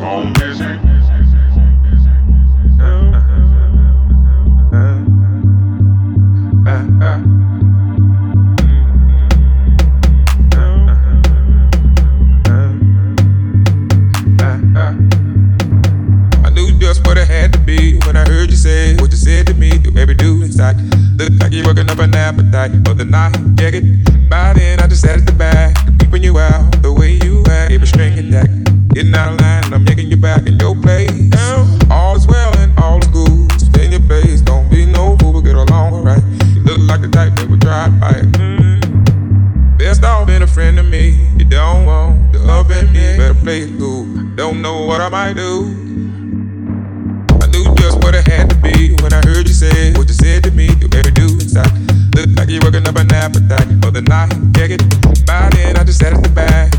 Calm music. I knew just what it had to be when I heard you say what you said to me. You every do inside. Look like you're working up an appetite for the night. It. By then, I just sat at the back, peeping you out the way you act. Every string attack. Getting out of line, I'm yanking you back in your place. All is well and all is good. Stay in your place. Don't be no fool, but get along alright. You look like the type that would drive by. Mm. Best off been a friend to me. You don't want the up in me. Better play it cool. Don't know what I might do. I knew just what it had to be when I heard you say what you said to me. You every do inside. Look like you're working up an appetite for the night. Check it. By then, I just sat at the back,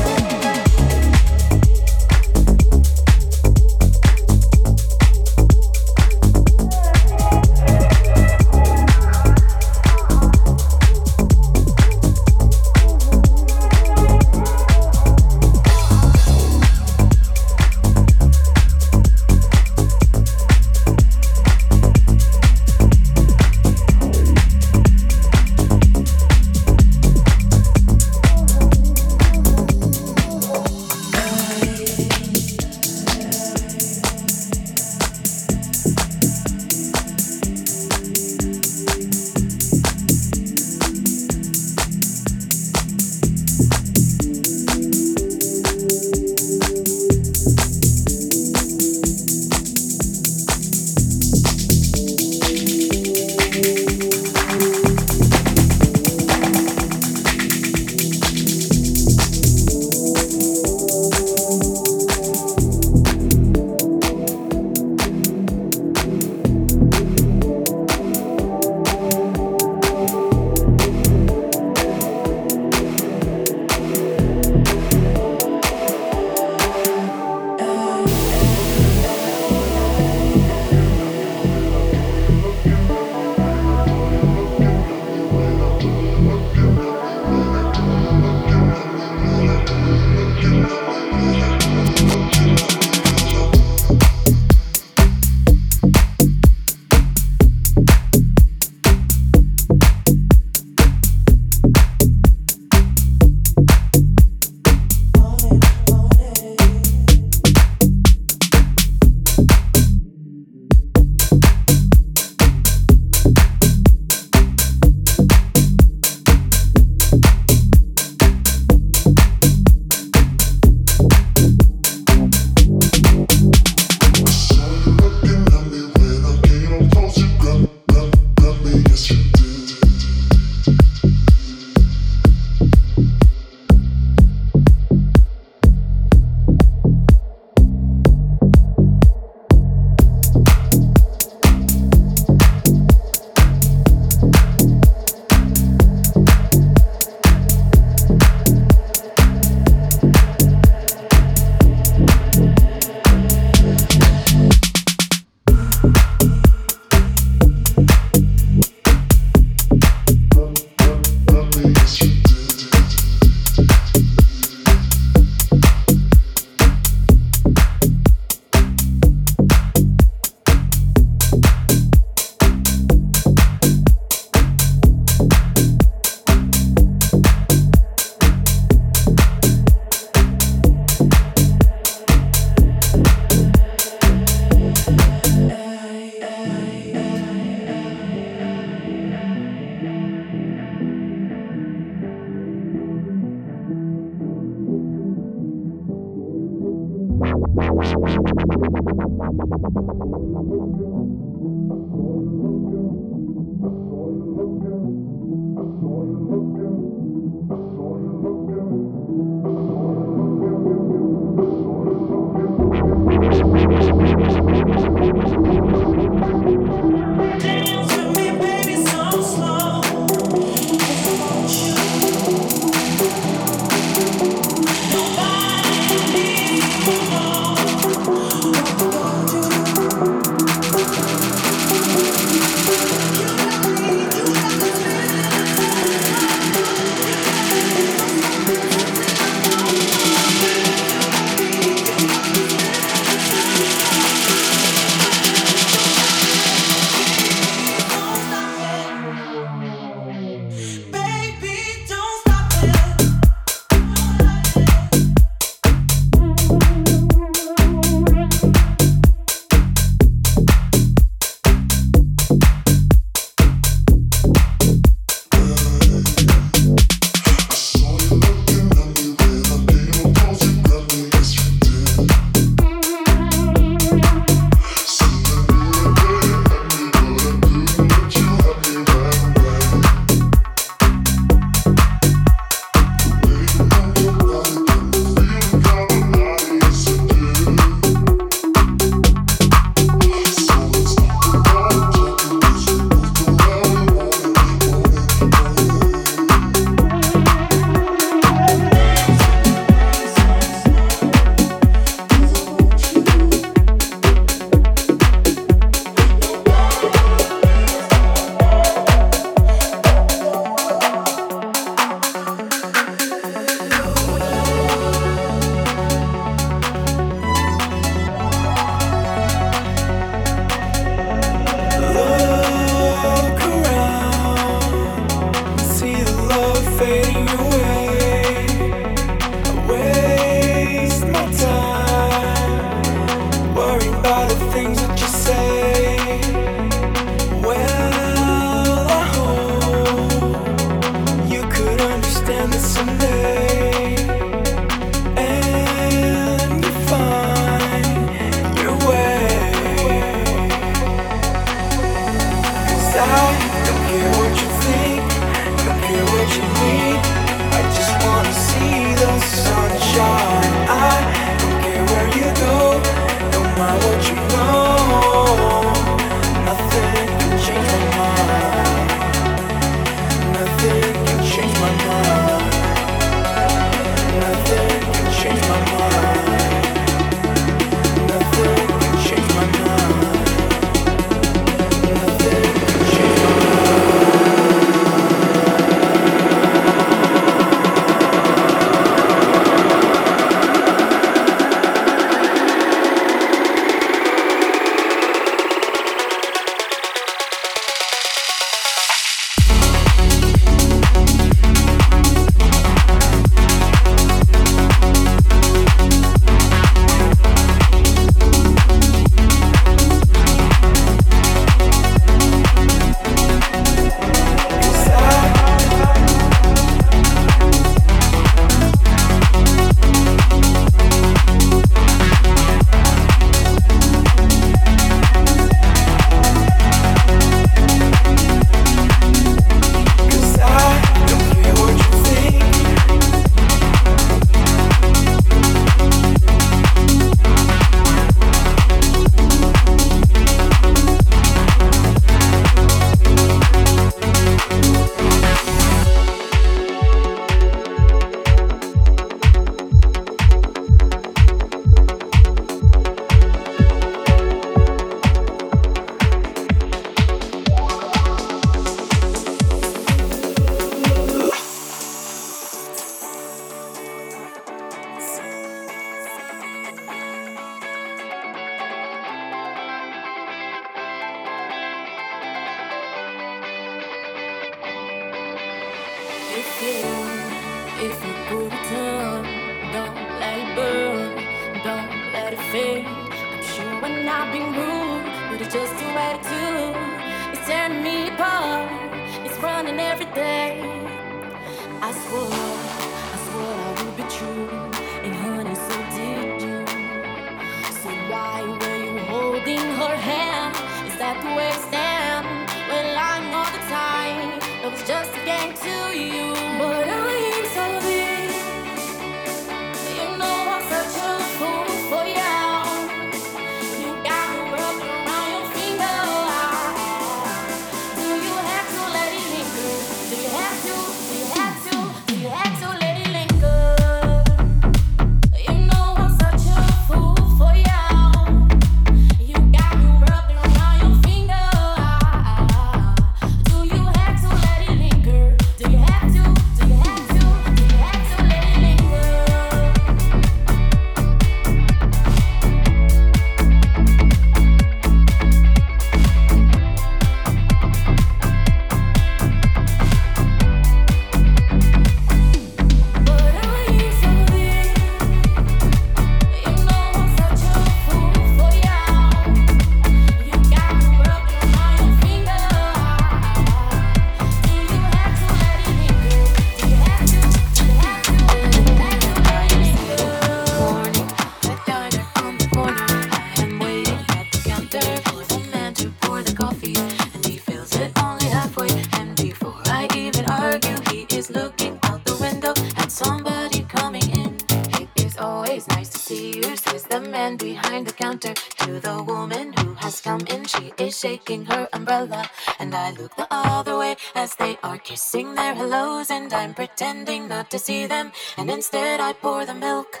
their hellos, and I'm pretending not to see them, and instead I pour the milk.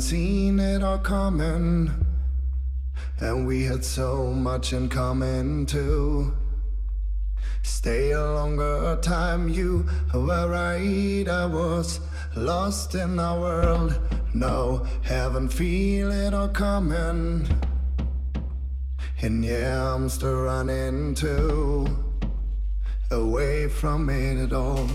Haven't seen it all coming. And we had so much in common too. Stay a longer time, you were right. I was lost in our world. No, haven't feel it all coming. And yeah, I'm still running too away from it at all.